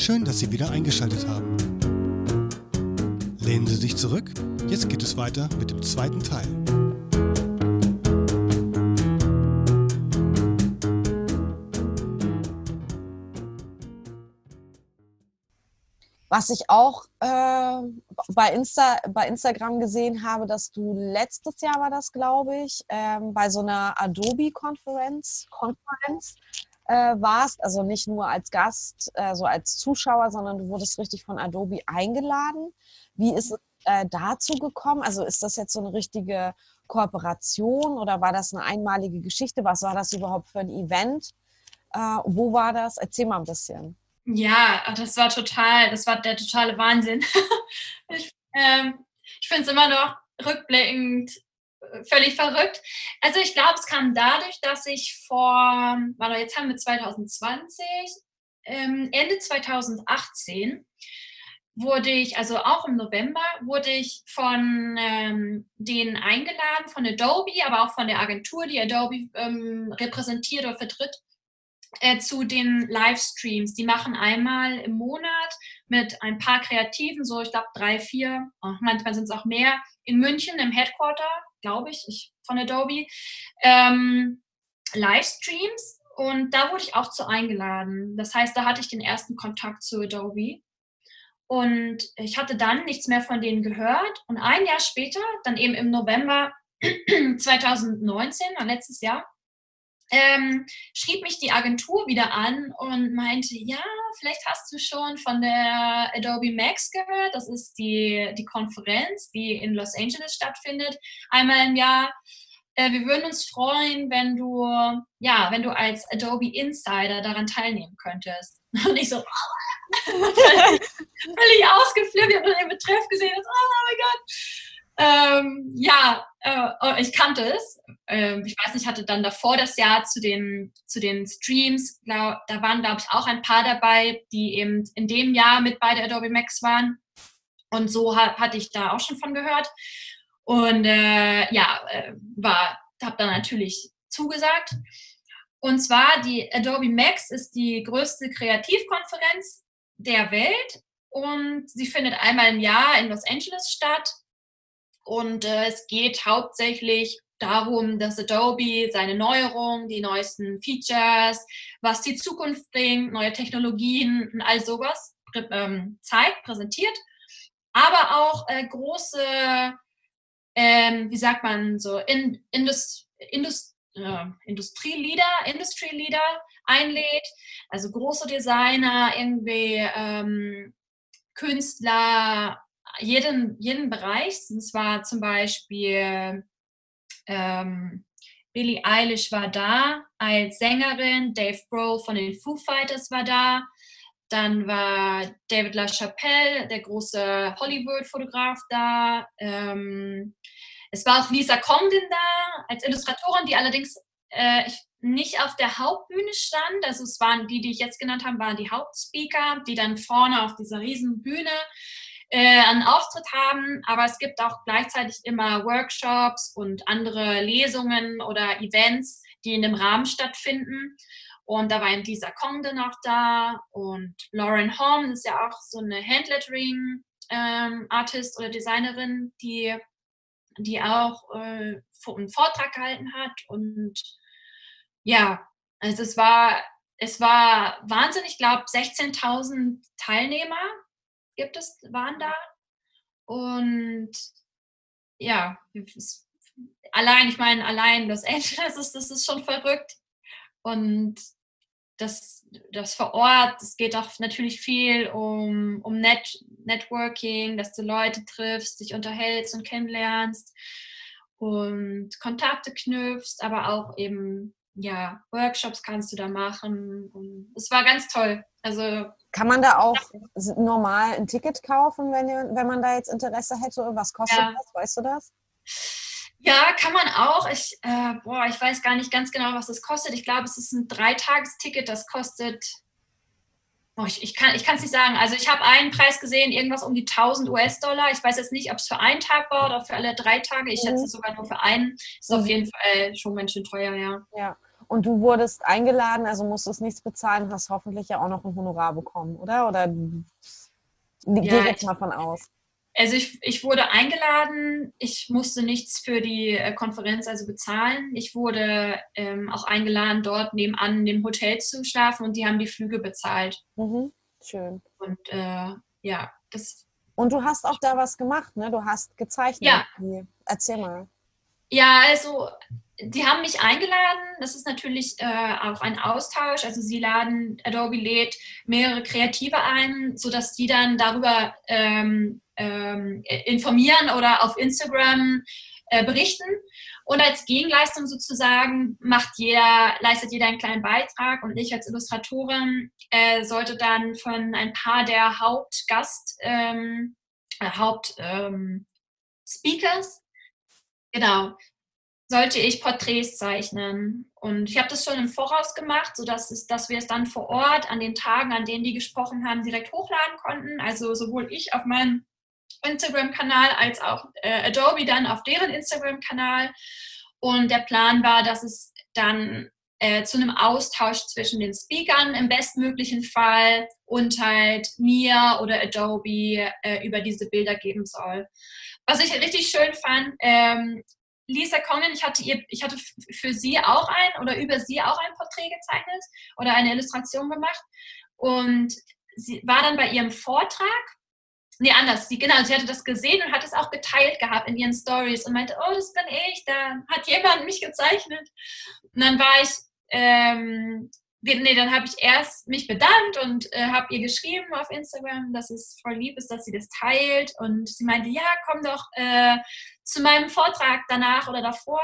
Schön, dass Sie wieder eingeschaltet haben. Lehnen Sie sich zurück. Jetzt geht es weiter mit dem zweiten Teil. Was ich auch äh, bei, Insta, bei Instagram gesehen habe, dass du letztes Jahr war das, glaube ich, ähm, bei so einer Adobe-Konferenz Konferenz, äh, warst, also nicht nur als Gast, äh, so als Zuschauer, sondern du wurdest richtig von Adobe eingeladen. Wie ist es äh, dazu gekommen? Also ist das jetzt so eine richtige Kooperation oder war das eine einmalige Geschichte? Was war das überhaupt für ein Event? Äh, wo war das? Erzähl mal ein bisschen. Ja, das war total, das war der totale Wahnsinn. ich ähm, ich finde es immer noch rückblickend äh, völlig verrückt. Also ich glaube, es kam dadurch, dass ich vor, warte, jetzt haben wir 2020, ähm, Ende 2018 wurde ich, also auch im November, wurde ich von ähm, denen eingeladen, von Adobe, aber auch von der Agentur, die Adobe ähm, repräsentiert oder vertritt, äh, zu den Livestreams. Die machen einmal im Monat mit ein paar Kreativen, so ich glaube drei, vier, oh, manchmal sind es auch mehr, in München im Headquarter, glaube ich, ich, von Adobe, ähm, Livestreams. Und da wurde ich auch zu eingeladen. Das heißt, da hatte ich den ersten Kontakt zu Adobe. Und ich hatte dann nichts mehr von denen gehört. Und ein Jahr später, dann eben im November 2019, letztes Jahr, ähm, schrieb mich die Agentur wieder an und meinte, ja, vielleicht hast du schon von der Adobe Max gehört. Das ist die, die Konferenz, die in Los Angeles stattfindet, einmal im Jahr. Äh, wir würden uns freuen, wenn du, ja, wenn du als Adobe Insider daran teilnehmen könntest. Und ich so, oh, völlig, völlig ausgeflippt, ich habe den Betreff gesehen, oh mein Gott. Ähm, ja, äh, oh, ich kannte es. Ähm, ich weiß nicht, hatte dann davor das Jahr zu den, zu den Streams, glaub, da waren, glaube ich, auch ein paar dabei, die eben in dem Jahr mit bei der Adobe Max waren. Und so ha hatte ich da auch schon von gehört. Und äh, ja, äh, war, habe dann natürlich zugesagt. Und zwar die Adobe Max ist die größte Kreativkonferenz der Welt und sie findet einmal im Jahr in Los Angeles statt und äh, es geht hauptsächlich darum, dass Adobe seine Neuerungen, die neuesten Features, was die Zukunft bringt, neue Technologien und all sowas ähm, zeigt, präsentiert. Aber auch äh, große, ähm, wie sagt man so, in, Indus, Indus, äh, Industrieleader, Industry einlädt, also große Designer, irgendwie ähm, Künstler, jeden, jeden Bereich. Es war zum Beispiel ähm, Billie Eilish war da als Sängerin, Dave Grohl von den Foo Fighters war da, dann war David LaChapelle, der große Hollywood-Fotograf da. Ähm, es war auch Lisa Comden da als Illustratorin, die allerdings äh, nicht auf der Hauptbühne stand. Also es waren die, die ich jetzt genannt habe, waren die Hauptspeaker, die dann vorne auf dieser riesen Bühne äh, einen Auftritt haben, aber es gibt auch gleichzeitig immer Workshops und andere Lesungen oder Events, die in dem Rahmen stattfinden. Und da war eben Lisa Kongde noch da und Lauren Holm ist ja auch so eine Handlettering ähm, Artist oder Designerin, die, die auch äh, einen Vortrag gehalten hat. Und ja, also es war, es war Wahnsinn. Ich glaube, 16.000 Teilnehmer gibt es, waren da. Und ja, allein, ich meine, allein Los Angeles ist, das ist schon verrückt. Und das, das vor Ort, es geht auch natürlich viel um, um Net, Networking, dass du Leute triffst, dich unterhältst und kennenlernst und Kontakte knüpfst, aber auch eben, ja, Workshops kannst du da machen. Und es war ganz toll. Also kann man da auch normal ein Ticket kaufen, wenn, wenn man da jetzt Interesse hätte? Was kostet ja. das? Weißt du das? Ja, kann man auch. Ich, äh, boah, ich weiß gar nicht ganz genau, was das kostet. Ich glaube, es ist ein Dreitagesticket, das kostet. Oh, ich, ich kann es nicht sagen. Also ich habe einen Preis gesehen, irgendwas um die 1000 US-Dollar. Ich weiß jetzt nicht, ob es für einen Tag war oder für alle drei Tage. Ich mhm. schätze sogar nur für einen. Ist mhm. auf jeden Fall schon ganz schön teuer, ja. Ja. Und du wurdest eingeladen, also musstest nichts bezahlen, hast hoffentlich ja auch noch ein Honorar bekommen, oder? Oder ja, gehe jetzt mal von aus. Also ich, ich wurde eingeladen, ich musste nichts für die äh, Konferenz also bezahlen. Ich wurde ähm, auch eingeladen, dort nebenan in dem Hotel zu schlafen und die haben die Flüge bezahlt. Mhm. Schön. Und äh, ja, das. Und du hast auch da was gemacht, ne? Du hast gezeichnet. Ja. Erzähl mal. Ja, also die haben mich eingeladen. Das ist natürlich äh, auch ein Austausch. Also sie laden, Adobe lädt mehrere Kreative ein, sodass die dann darüber ähm, ähm, informieren oder auf Instagram äh, berichten. Und als Gegenleistung sozusagen macht jeder, leistet jeder einen kleinen Beitrag und ich als Illustratorin äh, sollte dann von ein paar der Hauptgast, ähm, äh, Hauptspeakers, ähm, genau, sollte ich Porträts zeichnen. Und ich habe das schon im Voraus gemacht, sodass es, dass wir es dann vor Ort an den Tagen, an denen die gesprochen haben, direkt hochladen konnten. Also sowohl ich auf meinem Instagram-Kanal als auch äh, Adobe dann auf deren Instagram-Kanal. Und der Plan war, dass es dann äh, zu einem Austausch zwischen den Speakern im bestmöglichen Fall und halt mir oder Adobe äh, über diese Bilder geben soll. Was ich richtig schön fand, ähm, Lisa Conan, ich hatte, ihr, ich hatte für sie auch ein oder über sie auch ein Porträt gezeichnet oder eine Illustration gemacht. Und sie war dann bei ihrem Vortrag. Nee, anders. Sie, genau, sie hatte das gesehen und hat es auch geteilt gehabt in ihren Stories und meinte, oh, das bin ich, da hat jemand mich gezeichnet. Und dann war ich ähm, nee, dann habe ich erst mich bedankt und äh, habe ihr geschrieben auf Instagram, dass es voll lieb ist, dass sie das teilt. Und sie meinte, ja, komm doch äh, zu meinem Vortrag danach oder davor.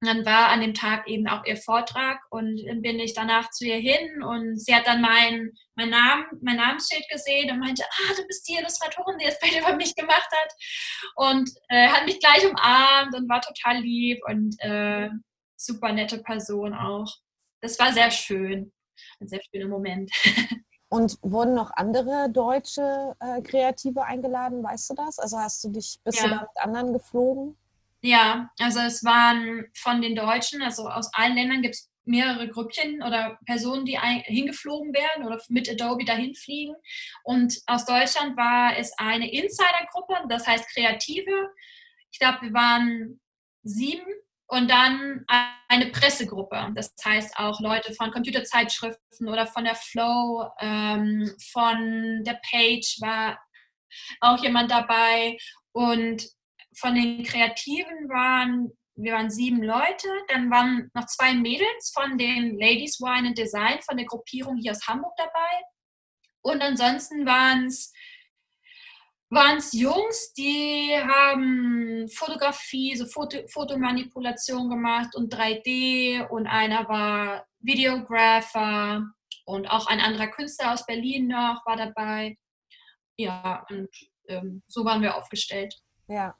Und dann war an dem Tag eben auch ihr Vortrag und dann bin ich danach zu ihr hin und sie hat dann mein, mein, Namen, mein Namensschild gesehen und meinte, ah, du bist die Illustratorin, die das Bild über mich gemacht hat. Und äh, hat mich gleich umarmt und war total lieb und äh, super nette Person auch das war sehr schön. Ein sehr schöner Moment. Und wurden noch andere deutsche äh, Kreative eingeladen, weißt du das? Also hast du dich, bist ja. du da mit anderen geflogen? Ja, also es waren von den Deutschen, also aus allen Ländern gibt es mehrere Grüppchen oder Personen, die hingeflogen werden oder mit Adobe dahin fliegen. Und aus Deutschland war es eine Insider-Gruppe, das heißt Kreative. Ich glaube, wir waren sieben und dann eine Pressegruppe. Das heißt auch Leute von Computerzeitschriften oder von der Flow, ähm, von der Page war auch jemand dabei. Und von den Kreativen waren, wir waren sieben Leute. Dann waren noch zwei Mädels von den Ladies Wine and Design, von der Gruppierung hier aus Hamburg dabei. Und ansonsten waren es waren es Jungs, die haben Fotografie, so Foto, Fotomanipulation gemacht und 3D und einer war Videographer und auch ein anderer Künstler aus Berlin noch war dabei. Ja, und ähm, so waren wir aufgestellt. Ja.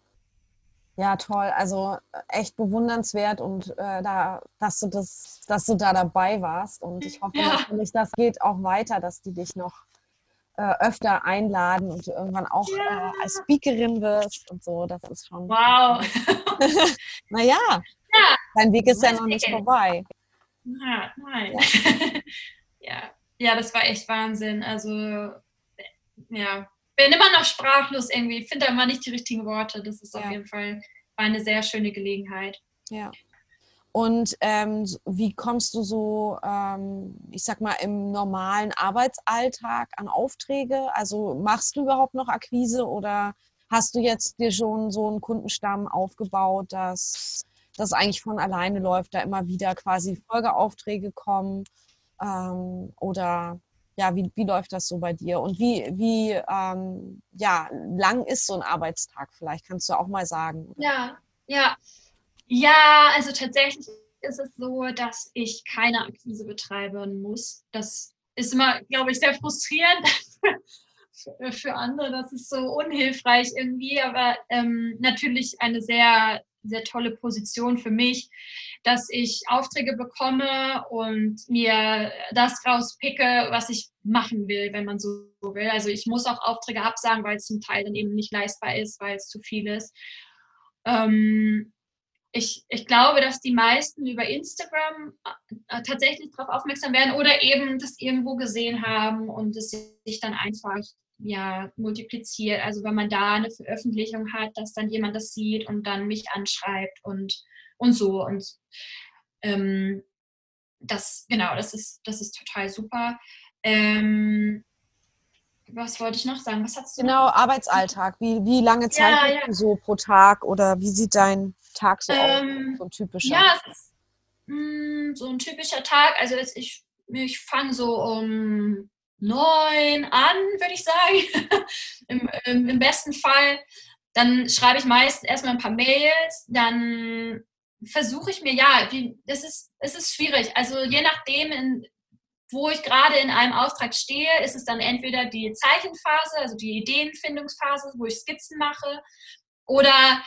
Ja, toll. Also äh, echt bewundernswert und äh, da, dass du das, dass du da dabei warst. Und ich hoffe ja. natürlich, das geht auch weiter, dass die dich noch äh, öfter einladen und du irgendwann auch ja. äh, als Speakerin wirst und so. Das ist schon. Wow. naja, ja. dein Weg ist ja noch nicht vorbei. Ja, nein. Ja. ja. ja, das war echt Wahnsinn. Also, ja, bin immer noch sprachlos irgendwie. Finde da immer nicht die richtigen Worte. Das ist auf jeden Fall eine sehr schöne Gelegenheit. Ja. Und ähm, wie kommst du so, ähm, ich sag mal, im normalen Arbeitsalltag an Aufträge? Also machst du überhaupt noch Akquise oder hast du jetzt dir schon so einen Kundenstamm aufgebaut, dass das eigentlich von alleine läuft, da immer wieder quasi Folgeaufträge kommen? Ähm, oder ja, wie, wie läuft das so bei dir? Und wie, wie ähm, ja, lang ist so ein Arbeitstag vielleicht? Kannst du auch mal sagen? Ja, ja. Ja, also tatsächlich ist es so, dass ich keine Akquise betreiben muss. Das ist immer, glaube ich, sehr frustrierend für, andere. Das ist so unhilfreich irgendwie, aber ähm, natürlich eine sehr, sehr tolle Position für mich, dass ich Aufträge bekomme und mir das rauspicke, was ich machen will, wenn man so will. Also ich muss auch Aufträge absagen, weil es zum Teil dann eben nicht leistbar ist, weil es zu viel ist. Ähm, ich, ich glaube, dass die meisten über Instagram äh, tatsächlich darauf aufmerksam werden oder eben das irgendwo gesehen haben und es sich dann einfach ja, multipliziert. Also wenn man da eine Veröffentlichung hat, dass dann jemand das sieht und dann mich anschreibt und, und so. Und ähm, das, genau, das ist, das ist total super. Ähm, was wollte ich noch sagen? Was hast du Genau? Arbeitsalltag. Wie, wie lange Zeit ja, ja. so pro Tag oder wie sieht dein Tag so ähm? So ein typischer. Ja, ist, mh, hm, so ein typischer Tag. Also ich, ich fange so um neun an, würde ich sagen. Im, im, Im, besten Fall. Dann schreibe ich meist erstmal ein paar Mails, dann versuche ich mir, ja, wie, das ist, es ist schwierig. Also je nachdem, in, wo ich gerade in einem Auftrag stehe, ist es dann entweder die Zeichenphase, also die Ideenfindungsphase, wo ich Skizzen mache, oder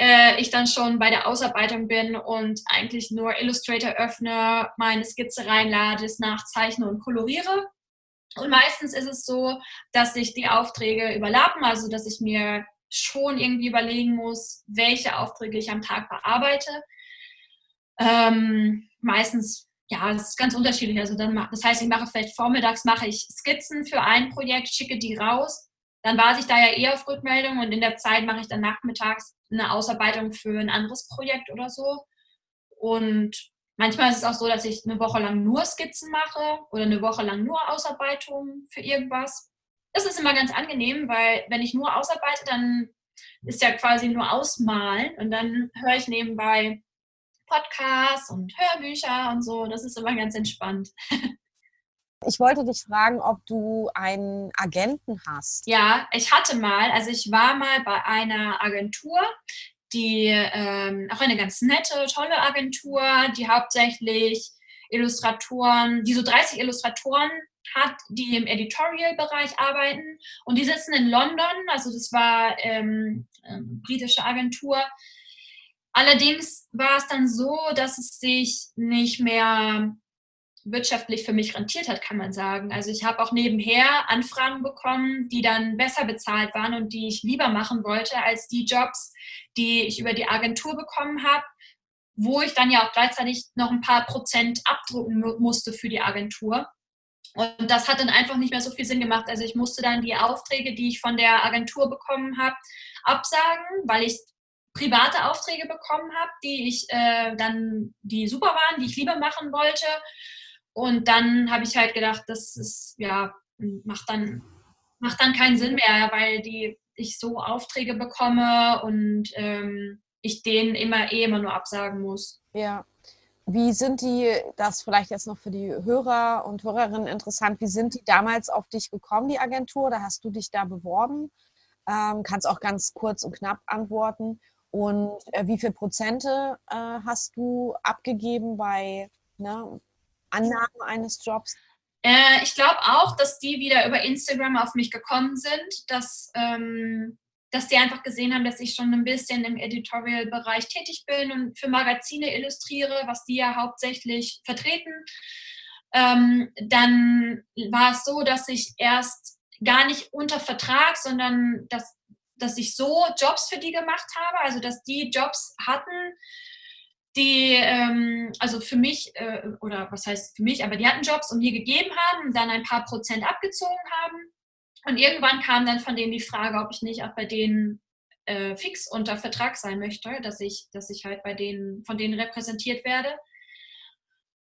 äh, ich dann schon bei der Ausarbeitung bin und eigentlich nur Illustrator öffne, meine Skizze reinlade, es nachzeichne und koloriere. Und meistens ist es so, dass sich die Aufträge überlappen, also dass ich mir schon irgendwie überlegen muss, welche Aufträge ich am Tag bearbeite. Ähm, meistens, ja, das ist ganz unterschiedlich. Also dann, das heißt, ich mache vielleicht vormittags mache ich Skizzen für ein Projekt, schicke die raus. Dann warte ich da ja eher auf Rückmeldung und in der Zeit mache ich dann nachmittags eine Ausarbeitung für ein anderes Projekt oder so. Und manchmal ist es auch so, dass ich eine Woche lang nur Skizzen mache oder eine Woche lang nur Ausarbeitungen für irgendwas. Das ist immer ganz angenehm, weil wenn ich nur ausarbeite, dann ist ja quasi nur ausmalen und dann höre ich nebenbei Podcasts und Hörbücher und so. Das ist immer ganz entspannt. Ich wollte dich fragen, ob du einen Agenten hast. Ja, ich hatte mal, also ich war mal bei einer Agentur, die ähm, auch eine ganz nette, tolle Agentur, die hauptsächlich Illustratoren, die so 30 Illustratoren hat, die im Editorial-Bereich arbeiten. Und die sitzen in London, also das war ähm, eine britische Agentur. Allerdings war es dann so, dass es sich nicht mehr wirtschaftlich für mich rentiert hat, kann man sagen. Also ich habe auch nebenher Anfragen bekommen, die dann besser bezahlt waren und die ich lieber machen wollte als die Jobs, die ich über die Agentur bekommen habe, wo ich dann ja auch gleichzeitig noch ein paar Prozent abdrucken musste für die Agentur. Und das hat dann einfach nicht mehr so viel Sinn gemacht. Also ich musste dann die Aufträge, die ich von der Agentur bekommen habe, absagen, weil ich private Aufträge bekommen habe, die ich äh, dann, die super waren, die ich lieber machen wollte. Und dann habe ich halt gedacht, das ist, ja, macht dann, macht dann keinen Sinn mehr, weil die, ich so Aufträge bekomme und ähm, ich denen immer eh immer nur absagen muss. Ja. Wie sind die, das vielleicht jetzt noch für die Hörer und Hörerinnen interessant, wie sind die damals auf dich gekommen, die Agentur? Oder hast du dich da beworben? Ähm, kannst auch ganz kurz und knapp antworten. Und äh, wie viel Prozente äh, hast du abgegeben bei ne, Annahme eines Jobs? Äh, ich glaube auch, dass die wieder über Instagram auf mich gekommen sind, dass, ähm, dass die einfach gesehen haben, dass ich schon ein bisschen im Editorial-Bereich tätig bin und für Magazine illustriere, was die ja hauptsächlich vertreten. Ähm, dann war es so, dass ich erst gar nicht unter Vertrag, sondern dass, dass ich so Jobs für die gemacht habe, also dass die Jobs hatten, die, ähm, also für mich, äh, oder was heißt für mich, aber die hatten Jobs und mir gegeben haben, dann ein paar Prozent abgezogen haben. Und irgendwann kam dann von denen die Frage, ob ich nicht auch bei denen äh, fix unter Vertrag sein möchte, dass ich, dass ich halt bei denen, von denen repräsentiert werde.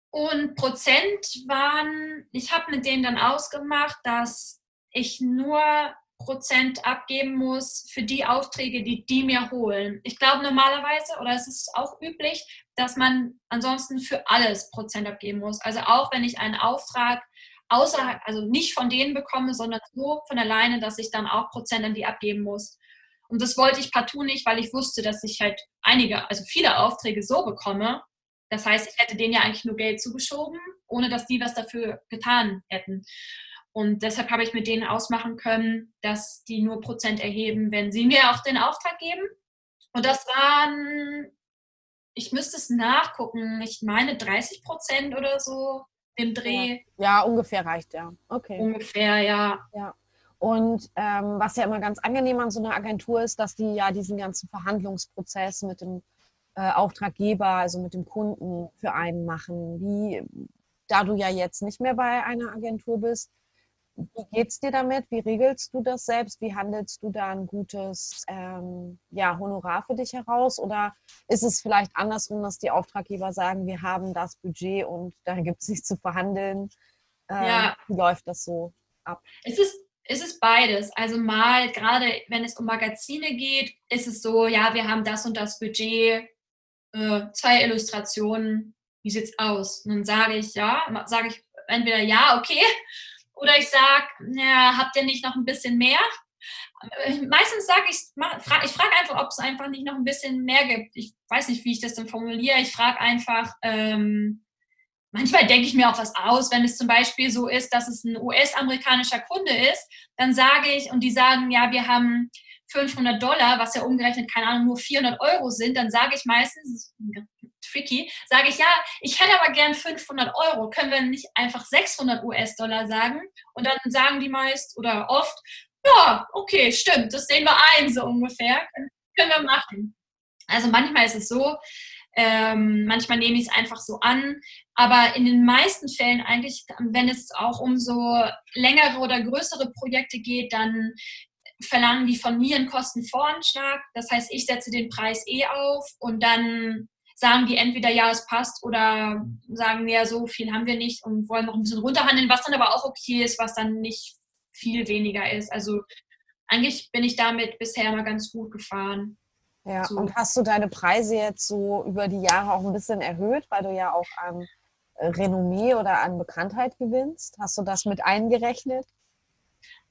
Und Prozent waren, ich habe mit denen dann ausgemacht, dass ich nur Prozent abgeben muss für die Aufträge, die die mir holen. Ich glaube normalerweise, oder es ist auch üblich, dass man ansonsten für alles Prozent abgeben muss. Also auch wenn ich einen Auftrag außerhalb, also nicht von denen bekomme, sondern so von alleine, dass ich dann auch Prozent an die abgeben muss. Und das wollte ich partout nicht, weil ich wusste, dass ich halt einige, also viele Aufträge so bekomme. Das heißt, ich hätte denen ja eigentlich nur Geld zugeschoben, ohne dass die was dafür getan hätten. Und deshalb habe ich mit denen ausmachen können, dass die nur Prozent erheben, wenn sie mir auch den Auftrag geben. Und das waren, ich müsste es nachgucken, ich meine 30 Prozent oder so im Dreh. Ja, ja, ungefähr reicht ja. Okay. Ungefähr, ja. Ja. Und ähm, was ja immer ganz angenehm an so einer Agentur ist, dass die ja diesen ganzen Verhandlungsprozess mit dem äh, Auftraggeber, also mit dem Kunden für einen machen? Wie, da du ja jetzt nicht mehr bei einer Agentur bist, wie geht's dir damit? Wie regelst du das selbst? Wie handelst du da ein gutes ähm, ja, Honorar für dich heraus? Oder ist es vielleicht andersrum, dass die Auftraggeber sagen, wir haben das Budget und da gibt es nichts zu verhandeln? Ähm, ja. Wie läuft das so ab? Es ist, es ist beides. Also mal, gerade wenn es um Magazine geht, ist es so, ja, wir haben das und das Budget, äh, zwei Illustrationen, wie sieht's aus? Und dann sage ich, ja, sage ich entweder ja, okay, oder ich sage, habt ihr nicht noch ein bisschen mehr? Äh, meistens sage ich, ich frage einfach, ob es einfach nicht noch ein bisschen mehr gibt. Ich weiß nicht, wie ich das dann formuliere. Ich frage einfach, ähm, manchmal denke ich mir auch was aus, wenn es zum Beispiel so ist, dass es ein US-amerikanischer Kunde ist, dann sage ich, und die sagen, ja, wir haben 500 Dollar, was ja umgerechnet, keine Ahnung, nur 400 Euro sind, dann sage ich meistens, tricky, sage ich, ja, ich hätte aber gern 500 Euro, können wir nicht einfach 600 US-Dollar sagen? Und dann sagen die meist oder oft, ja, okay, stimmt, das sehen wir ein, so ungefähr, können wir machen. Also manchmal ist es so, ähm, manchmal nehme ich es einfach so an, aber in den meisten Fällen eigentlich, wenn es auch um so längere oder größere Projekte geht, dann verlangen die von mir einen Kostenvoranschlag. Das heißt, ich setze den Preis eh auf und dann sagen die entweder ja, es passt oder sagen ja, so viel haben wir nicht und wollen noch ein bisschen runterhandeln, was dann aber auch okay ist, was dann nicht viel weniger ist. Also eigentlich bin ich damit bisher immer ganz gut gefahren. Ja, so. und hast du deine Preise jetzt so über die Jahre auch ein bisschen erhöht, weil du ja auch an Renommee oder an Bekanntheit gewinnst? Hast du das mit eingerechnet?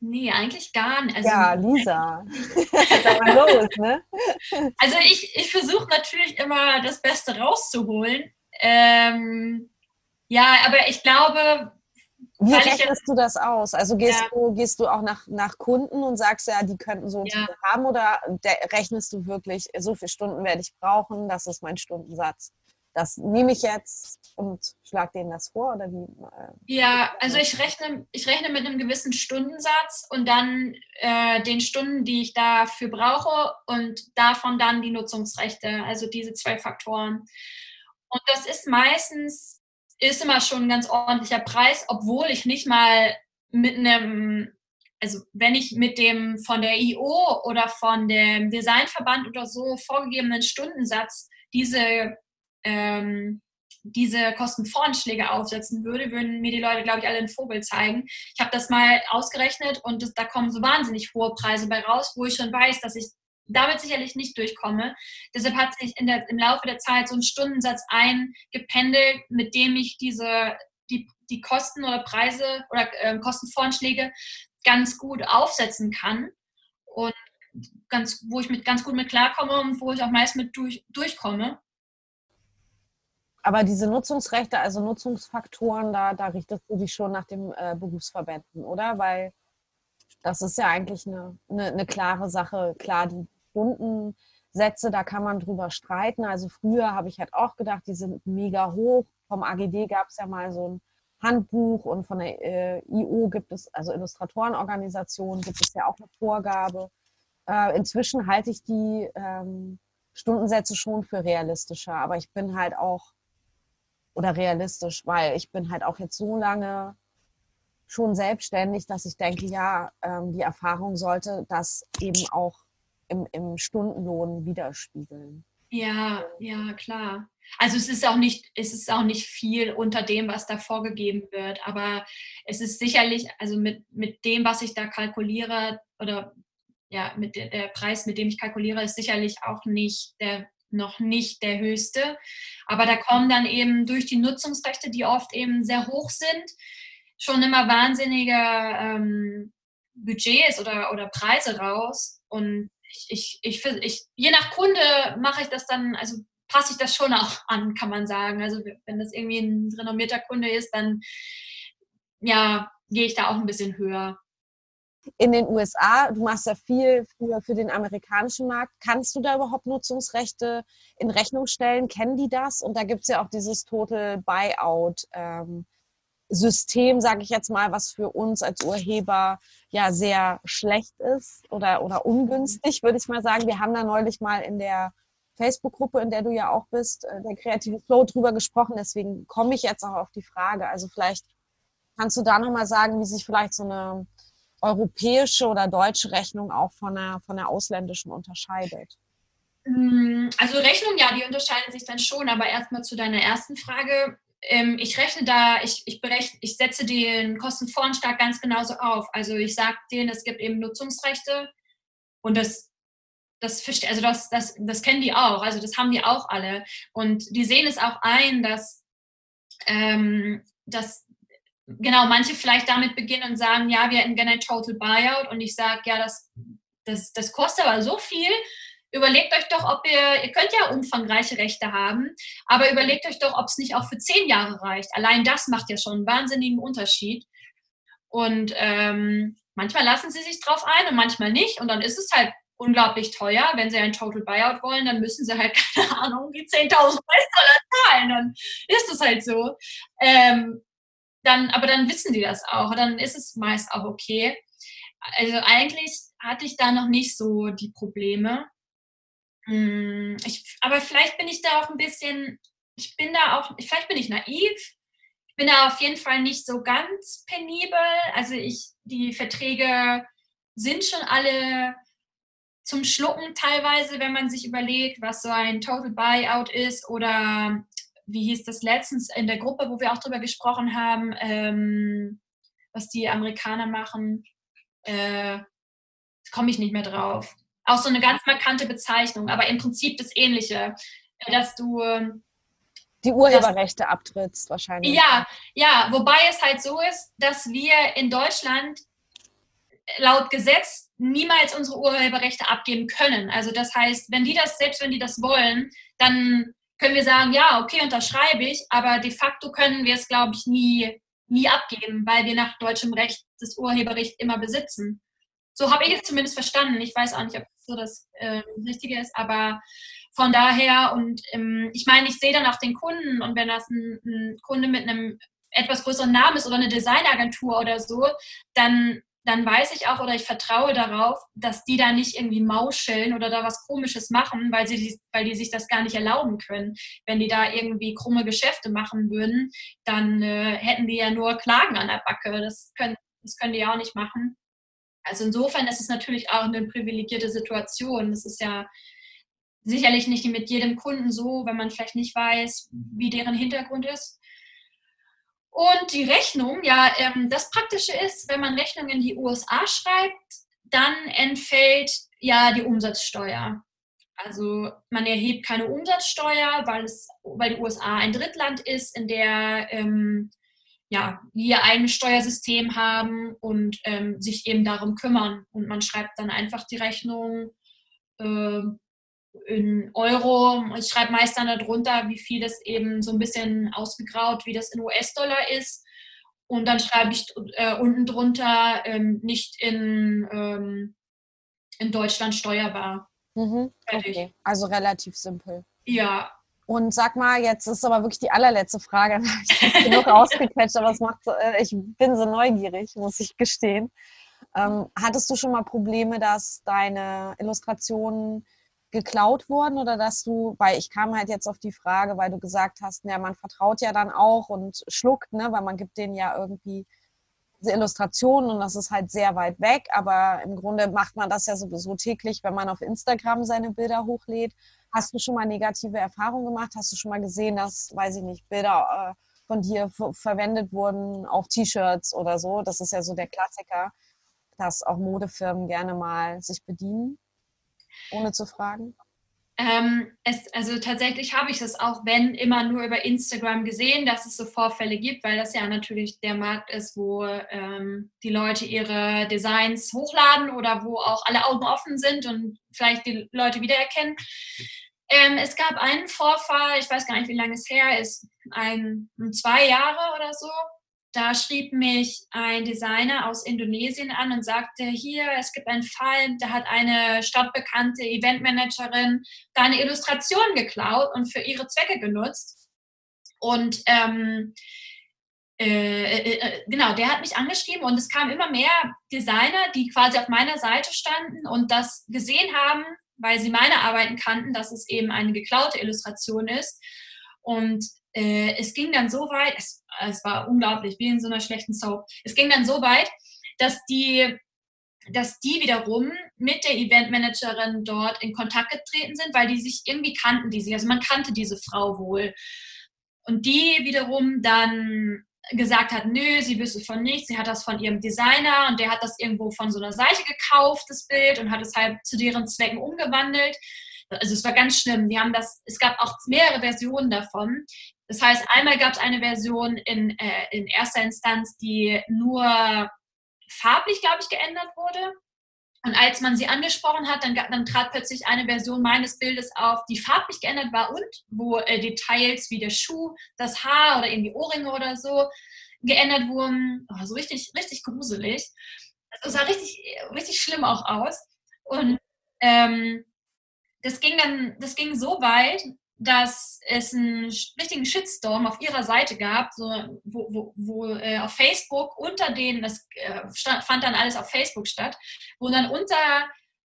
Nee, eigentlich gar nicht. Also, ja, Lisa. mal los, ne? Also ich, ich versuche natürlich immer das Beste rauszuholen. Ähm, ja, aber ich glaube. Wie rechnest du das aus? Also gehst, ja. du, gehst du auch nach, nach Kunden und sagst ja, die könnten so und ja. so haben oder rechnest du wirklich, so viele Stunden werde ich brauchen, das ist mein Stundensatz? Das nehme ich jetzt und schlage denen das vor oder wie? Äh, ja, also ich rechne, ich rechne mit einem gewissen Stundensatz und dann äh, den Stunden, die ich dafür brauche und davon dann die Nutzungsrechte, also diese zwei Faktoren. Und das ist meistens, ist immer schon ein ganz ordentlicher Preis, obwohl ich nicht mal mit einem also wenn ich mit dem von der IO oder von dem Designverband oder so vorgegebenen Stundensatz diese ähm, diese Kostenvoranschläge aufsetzen würde, würden mir die Leute, glaube ich, alle ein Vogel zeigen. Ich habe das mal ausgerechnet und das, da kommen so wahnsinnig hohe Preise bei raus, wo ich schon weiß, dass ich damit sicherlich nicht durchkomme. Deshalb hat sich der, im Laufe der Zeit so ein Stundensatz eingependelt, mit dem ich diese, die, die Kosten oder Preise oder äh, Kostenvoranschläge ganz gut aufsetzen kann und ganz, wo ich mit, ganz gut mit klarkomme und wo ich auch meist mit durch, durchkomme. Aber diese Nutzungsrechte, also Nutzungsfaktoren, da, da richtest du dich schon nach den äh, Berufsverbänden, oder? Weil das ist ja eigentlich eine, eine, eine, klare Sache. Klar, die Stundensätze, da kann man drüber streiten. Also früher habe ich halt auch gedacht, die sind mega hoch. Vom AGD gab es ja mal so ein Handbuch und von der äh, IO gibt es, also Illustratorenorganisation, gibt es ja auch eine Vorgabe. Äh, inzwischen halte ich die ähm, Stundensätze schon für realistischer, aber ich bin halt auch oder realistisch, weil ich bin halt auch jetzt so lange schon selbstständig, dass ich denke, ja, ähm, die Erfahrung sollte das eben auch im, im Stundenlohn widerspiegeln. Ja, ja, klar. Also es ist auch nicht, es ist auch nicht viel unter dem, was da vorgegeben wird, aber es ist sicherlich, also mit, mit dem, was ich da kalkuliere oder ja, mit der, der Preis, mit dem ich kalkuliere, ist sicherlich auch nicht der noch nicht der höchste. Aber da kommen dann eben durch die Nutzungsrechte, die oft eben sehr hoch sind, schon immer wahnsinnige ähm, Budgets oder, oder Preise raus. Und ich, ich, ich, ich, je nach Kunde mache ich das dann, also passe ich das schon auch an, kann man sagen. Also wenn das irgendwie ein renommierter Kunde ist, dann ja, gehe ich da auch ein bisschen höher in den USA, du machst ja viel für, für den amerikanischen Markt, kannst du da überhaupt Nutzungsrechte in Rechnung stellen? Kennen die das? Und da gibt es ja auch dieses Total Buyout. Ähm, System, sage ich jetzt mal, was für uns als Urheber ja sehr schlecht ist oder, oder ungünstig, würde ich mal sagen. Wir haben da neulich mal in der Facebook-Gruppe, in der du ja auch bist, äh, der kreative Flow, drüber gesprochen. Deswegen komme ich jetzt auch auf die Frage. Also vielleicht kannst du da nochmal sagen, wie sich vielleicht so eine europäische oder deutsche Rechnung auch von der, von der ausländischen unterscheidet. Mm, also Rechnung, ja, die unterscheiden sich dann schon, aber erstmal zu deiner ersten Frage. Ähm, ich rechne da, ich, ich berechne, ich setze den Kostenvoranschlag ganz genauso auf. Also ich sage denen, es gibt eben Nutzungsrechte und das das, also das, das, das kennen die auch, also das haben die auch alle. Und die sehen es auch ein, dass, ähm, dass genau manche vielleicht damit beginnen und sagen, ja, wir hätten gerne ein Total Buyout. Und ich sage, ja, das, das, das kostet aber so viel. Überlegt euch doch, ob ihr, ihr könnt ja umfangreiche Rechte haben, aber überlegt euch doch, ob es nicht auch für zehn Jahre reicht. Allein das macht ja schon einen wahnsinnigen Unterschied. Und ähm, manchmal lassen sie sich drauf ein und manchmal nicht. Und dann ist es halt unglaublich teuer. Wenn sie ein Total Buyout wollen, dann müssen sie halt, keine Ahnung, die 10.000 US-Dollar zahlen. Dann ist es halt so. Ähm, dann, aber dann wissen die das auch. Dann ist es meist auch okay. Also eigentlich hatte ich da noch nicht so die Probleme. Hm, ich, aber vielleicht bin ich da auch ein bisschen, ich bin da auch, vielleicht bin ich naiv. Ich bin da auf jeden Fall nicht so ganz penibel. Also ich, die Verträge sind schon alle zum Schlucken teilweise, wenn man sich überlegt, was so ein Total Buyout ist oder wie hieß das letztens in der Gruppe, wo wir auch drüber gesprochen haben, ähm, was die Amerikaner machen, äh, komme ich nicht mehr drauf. Auch so eine ganz markante Bezeichnung, aber im Prinzip das Ähnliche, dass du die Urheberrechte abtrittst wahrscheinlich. Ja, ja, wobei es halt so ist, dass wir in Deutschland laut Gesetz niemals unsere Urheberrechte abgeben können. Also das heißt, wenn die das, selbst wenn die das wollen, dann können wir sagen, ja, okay, unterschreibe ich, aber de facto können wir es, glaube ich, nie, nie abgeben, weil wir nach deutschem Recht das Urheberrecht immer besitzen. So habe ich es zumindest verstanden. Ich weiß auch nicht, ob so das äh, Richtige ist, aber von daher und ähm, ich meine, ich sehe dann auch den Kunden und wenn das ein, ein Kunde mit einem etwas größeren Namen ist oder eine Designagentur oder so, dann dann weiß ich auch oder ich vertraue darauf, dass die da nicht irgendwie mauscheln oder da was Komisches machen, weil, sie, weil die sich das gar nicht erlauben können. Wenn die da irgendwie krumme Geschäfte machen würden, dann äh, hätten die ja nur Klagen an der Backe. Das können, das können die ja auch nicht machen. Also insofern ist es natürlich auch eine privilegierte Situation. Das ist ja sicherlich nicht mit jedem Kunden so, wenn man vielleicht nicht weiß, wie deren Hintergrund ist. Und die Rechnung, ja, ähm, das Praktische ist, wenn man Rechnungen in die USA schreibt, dann entfällt ja die Umsatzsteuer. Also man erhebt keine Umsatzsteuer, weil, es, weil die USA ein Drittland ist, in der ähm, ja, wir ein Steuersystem haben und ähm, sich eben darum kümmern. Und man schreibt dann einfach die Rechnung äh, in Euro. Ich schreibe meist dann darunter, wie viel es eben so ein bisschen ausgegraut, wie das in US-Dollar ist. Und dann schreibe ich äh, unten drunter ähm, nicht in, ähm, in Deutschland steuerbar. Mhm, okay. Also relativ simpel. Ja. Und sag mal, jetzt ist aber wirklich die allerletzte Frage. Ich habe genug ausgequetscht, aber es macht, äh, ich bin so neugierig, muss ich gestehen. Ähm, hattest du schon mal Probleme, dass deine Illustrationen geklaut wurden oder dass du, weil ich kam halt jetzt auf die Frage, weil du gesagt hast, ja, man vertraut ja dann auch und schluckt, ne, weil man gibt denen ja irgendwie Illustrationen und das ist halt sehr weit weg, aber im Grunde macht man das ja sowieso täglich, wenn man auf Instagram seine Bilder hochlädt. Hast du schon mal negative Erfahrungen gemacht? Hast du schon mal gesehen, dass, weiß ich nicht, Bilder äh, von dir verwendet wurden auf T-Shirts oder so? Das ist ja so der Klassiker, dass auch Modefirmen gerne mal sich bedienen ohne zu fragen? Ähm, es, also tatsächlich habe ich es auch, wenn immer nur über Instagram gesehen, dass es so Vorfälle gibt, weil das ja natürlich der Markt ist, wo ähm, die Leute ihre Designs hochladen oder wo auch alle Augen offen sind und vielleicht die Leute wiedererkennen. Ähm, es gab einen Vorfall, ich weiß gar nicht, wie lange es her ist, ein, zwei Jahre oder so da schrieb mich ein Designer aus Indonesien an und sagte, hier, es gibt einen Fall, da hat eine stadtbekannte Eventmanagerin deine Illustration geklaut und für ihre Zwecke genutzt. Und ähm, äh, äh, äh, genau, der hat mich angeschrieben und es kamen immer mehr Designer, die quasi auf meiner Seite standen und das gesehen haben, weil sie meine Arbeiten kannten, dass es eben eine geklaute Illustration ist. Und äh, es ging dann so weit, es, es war unglaublich, wie in so einer schlechten Soap. Es ging dann so weit, dass die dass die wiederum mit der Eventmanagerin dort in Kontakt getreten sind, weil die sich irgendwie kannten, die sie. Also man kannte diese Frau wohl. Und die wiederum dann gesagt hat, nö, sie wüsste von nichts, sie hat das von ihrem Designer und der hat das irgendwo von so einer Seite gekauft, das Bild, und hat es halt zu deren Zwecken umgewandelt. Also es war ganz schlimm. Die haben das, es gab auch mehrere Versionen davon. Das heißt, einmal gab es eine Version in, äh, in erster Instanz, die nur farblich, glaube ich, geändert wurde. Und als man sie angesprochen hat, dann, dann, trat plötzlich eine Version meines Bildes auf, die farblich geändert war und wo äh, Details wie der Schuh, das Haar oder irgendwie Ohrringe oder so geändert wurden. Oh, so richtig, richtig gruselig. Das sah richtig, richtig schlimm auch aus. Und ähm, das ging dann, das ging so weit, dass es einen richtigen Shitstorm auf ihrer Seite gab, so, wo, wo, wo äh, auf Facebook unter denen, das äh, stand, fand dann alles auf Facebook statt, wo dann unter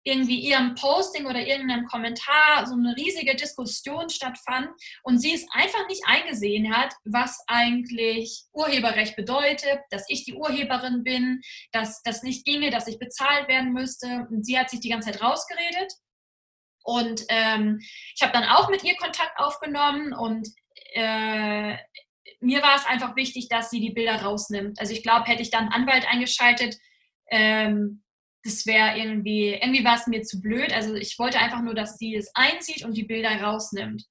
irgendwie ihrem Posting oder irgendeinem Kommentar so eine riesige Diskussion stattfand und sie es einfach nicht eingesehen hat, was eigentlich Urheberrecht bedeutet, dass ich die Urheberin bin, dass das nicht ginge, dass ich bezahlt werden müsste. Und sie hat sich die ganze Zeit rausgeredet und ähm, ich habe dann auch mit ihr Kontakt aufgenommen und äh, mir war es einfach wichtig, dass sie die Bilder rausnimmt. Also ich glaube, hätte ich dann einen Anwalt eingeschaltet, ähm, das wäre irgendwie, irgendwie war es mir zu blöd. Also ich wollte einfach nur, dass sie es einsieht und die Bilder rausnimmt.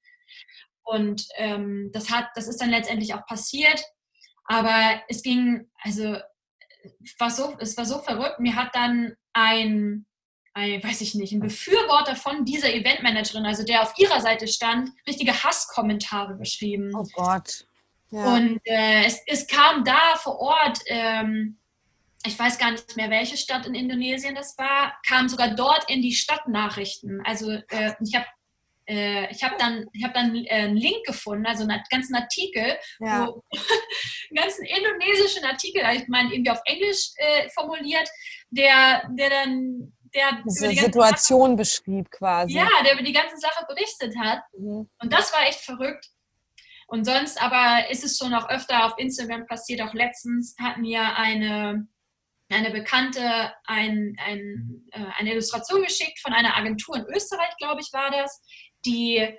Und ähm, das hat, das ist dann letztendlich auch passiert. Aber es ging, also war so, es war so verrückt. Mir hat dann ein ein, weiß ich nicht, ein Befürworter von dieser Eventmanagerin, also der auf ihrer Seite stand, richtige Hasskommentare geschrieben. Oh Gott. Ja. Und äh, es, es, kam da vor Ort, ähm, ich weiß gar nicht mehr, welche Stadt in Indonesien das war, kam sogar dort in die Stadtnachrichten. Also äh, ich habe äh, ich habe dann, ich hab dann äh, einen Link gefunden, also einen ganzen Artikel, ja. wo, einen ganzen indonesischen Artikel, ich meine irgendwie auf Englisch äh, formuliert, der, der dann der diese die Situation Sache, beschrieb quasi. Ja, der über die ganze Sache berichtet hat. Mhm. Und das war echt verrückt. Und sonst aber ist es schon auch öfter auf Instagram passiert. Auch letztens hat mir eine, eine Bekannte ein, ein, äh, eine Illustration geschickt von einer Agentur in Österreich, glaube ich, war das, die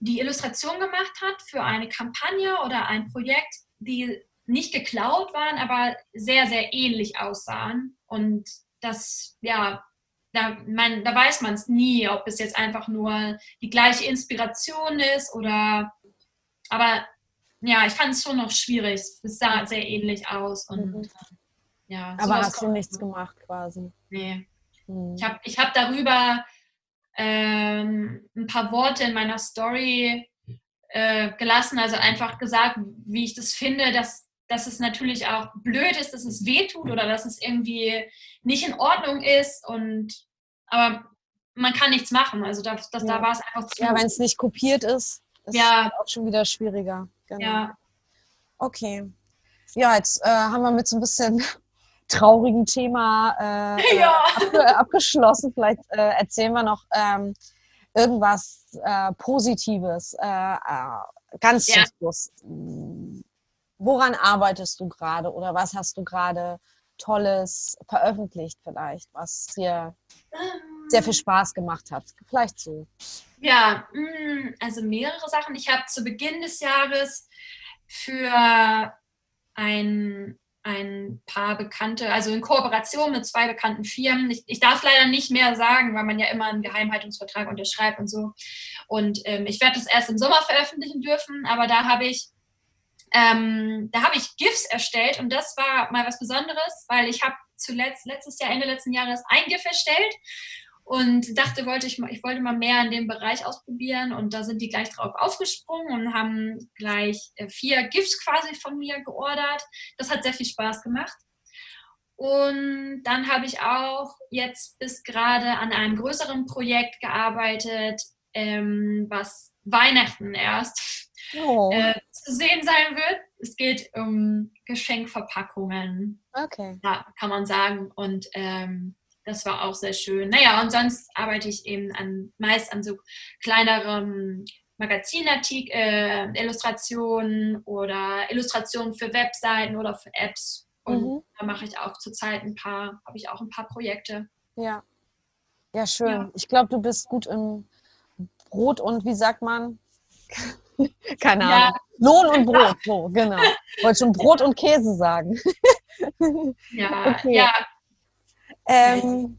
die Illustration gemacht hat für eine Kampagne oder ein Projekt, die nicht geklaut waren, aber sehr, sehr ähnlich aussahen. Und das, ja, da, man, da weiß man es nie, ob es jetzt einfach nur die gleiche Inspiration ist oder, aber ja, ich fand es schon noch schwierig. Es sah sehr ähnlich aus. Und, mhm. ja, aber hast du nichts gemacht quasi? Nee. Mhm. Ich habe ich hab darüber ähm, ein paar Worte in meiner Story äh, gelassen, also einfach gesagt, wie ich das finde, dass dass es natürlich auch blöd ist, dass es wehtut oder dass es irgendwie nicht in Ordnung ist. Und aber man kann nichts machen. Also das, das ja. da war es einfach zu. Ja, wenn es nicht kopiert ist, ist ja. es auch schon wieder schwieriger. Genau. Ja. Okay. Ja, jetzt äh, haben wir mit so ein bisschen traurigen Thema äh, ja. ab, abgeschlossen. Vielleicht äh, erzählen wir noch ähm, irgendwas äh, Positives. Äh, äh, ganz zum Schluss woran arbeitest du gerade oder was hast du gerade Tolles veröffentlicht vielleicht, was dir sehr viel Spaß gemacht hat? Vielleicht so. Ja, mm, also mehrere Sachen. Ich habe zu Beginn des Jahres für ein, ein paar bekannte, also in Kooperation mit zwei bekannten Firmen. Ich, ich, darf leider nicht mehr sagen, weil man ja immer einen Geheimhaltungsvertrag unterschreibt und so. Und ähm, ich werde das erst im Sommer veröffentlichen dürfen, aber da habe ich ähm, da habe ich GIFs erstellt und das war mal was Besonderes, weil ich habe zuletzt, letztes Jahr, Ende letzten Jahres ein GIF erstellt und dachte, wollte ich, ich wollte mal mehr in dem Bereich ausprobieren und da sind die gleich drauf aufgesprungen und haben gleich äh, vier GIFs quasi von mir geordert. Das hat sehr viel Spaß gemacht. Und dann habe ich auch jetzt bis gerade an einem größeren Projekt gearbeitet, ähm, was Weihnachten erst oh. äh, zu sehen sein wird. Es geht um Geschenkverpackungen. Okay. Ja, kann man sagen. Und ähm, das war auch sehr schön. Naja, und sonst arbeite ich eben an, meist an so kleineren Magazinartikel, äh, Illustrationen oder Illustrationen für Webseiten oder für Apps. Und mhm. da mache ich auch zurzeit ein paar, habe ich auch ein paar Projekte. Ja. Ja, schön. Ja. Ich glaube, du bist gut im Brot und wie sagt man? Keine Ahnung. Ja. Lohn und Brot, so, genau. Ich wollte schon Brot und Käse sagen. ja, okay. ja. Ähm,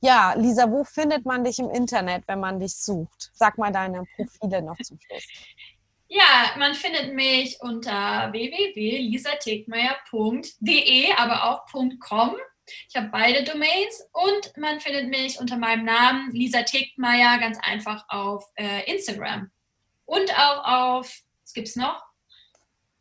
ja, Lisa, wo findet man dich im Internet, wenn man dich sucht? Sag mal deine Profile noch zum Schluss. Ja, man findet mich unter www.lisategmeier.de, aber auch .com. Ich habe beide Domains und man findet mich unter meinem Namen Lisa Tegmeier ganz einfach auf äh, Instagram. Und auch auf, was gibt es noch?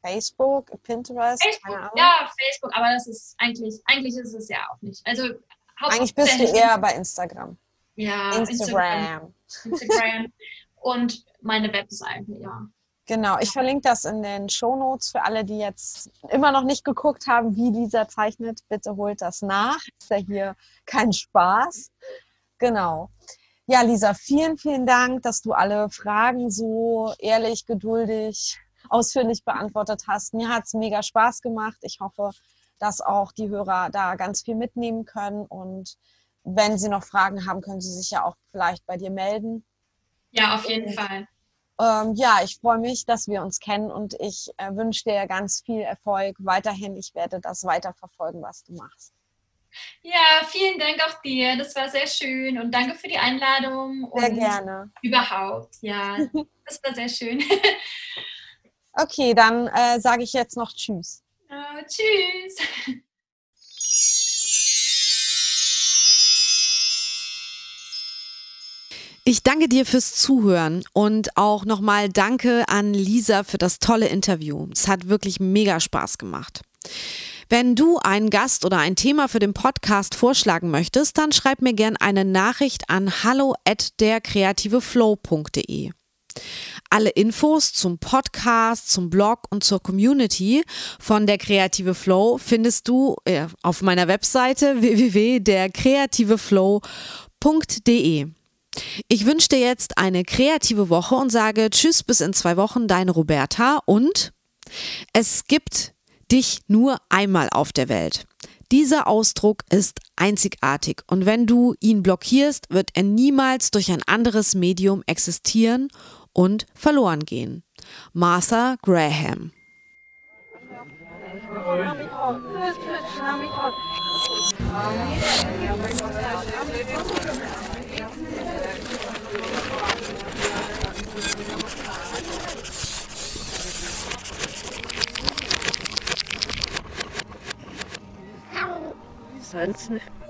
Facebook, Pinterest, Facebook, Ja, Facebook, aber das ist eigentlich, eigentlich ist es ja auch nicht. Also eigentlich bist du eher bei Instagram. Ja, Instagram. Instagram. Instagram. und meine Webseite, ja. Genau, ich verlinke das in den Shownotes für alle, die jetzt immer noch nicht geguckt haben, wie dieser zeichnet. Bitte holt das nach. Ist ja hier kein Spaß. Genau. Ja, Lisa, vielen, vielen Dank, dass du alle Fragen so ehrlich, geduldig, ausführlich beantwortet hast. Mir hat es mega Spaß gemacht. Ich hoffe, dass auch die Hörer da ganz viel mitnehmen können. Und wenn sie noch Fragen haben, können sie sich ja auch vielleicht bei dir melden. Ja, auf jeden und, Fall. Ähm, ja, ich freue mich, dass wir uns kennen und ich äh, wünsche dir ganz viel Erfolg weiterhin. Ich werde das weiterverfolgen, was du machst. Ja, vielen Dank auch dir. Das war sehr schön und danke für die Einladung. Sehr gerne. Überhaupt, ja. Das war sehr schön. okay, dann äh, sage ich jetzt noch Tschüss. Uh, tschüss. Ich danke dir fürs Zuhören und auch nochmal danke an Lisa für das tolle Interview. Es hat wirklich mega Spaß gemacht. Wenn du einen Gast oder ein Thema für den Podcast vorschlagen möchtest, dann schreib mir gerne eine Nachricht an hallo at derkreativeflow.de. Alle Infos zum Podcast, zum Blog und zur Community von der Kreative Flow findest du äh, auf meiner Webseite www.derkreativeflow.de. Ich wünsche dir jetzt eine kreative Woche und sage Tschüss bis in zwei Wochen, deine Roberta. Und es gibt dich nur einmal auf der Welt. Dieser Ausdruck ist einzigartig und wenn du ihn blockierst, wird er niemals durch ein anderes Medium existieren und verloren gehen. Martha Graham Nicht.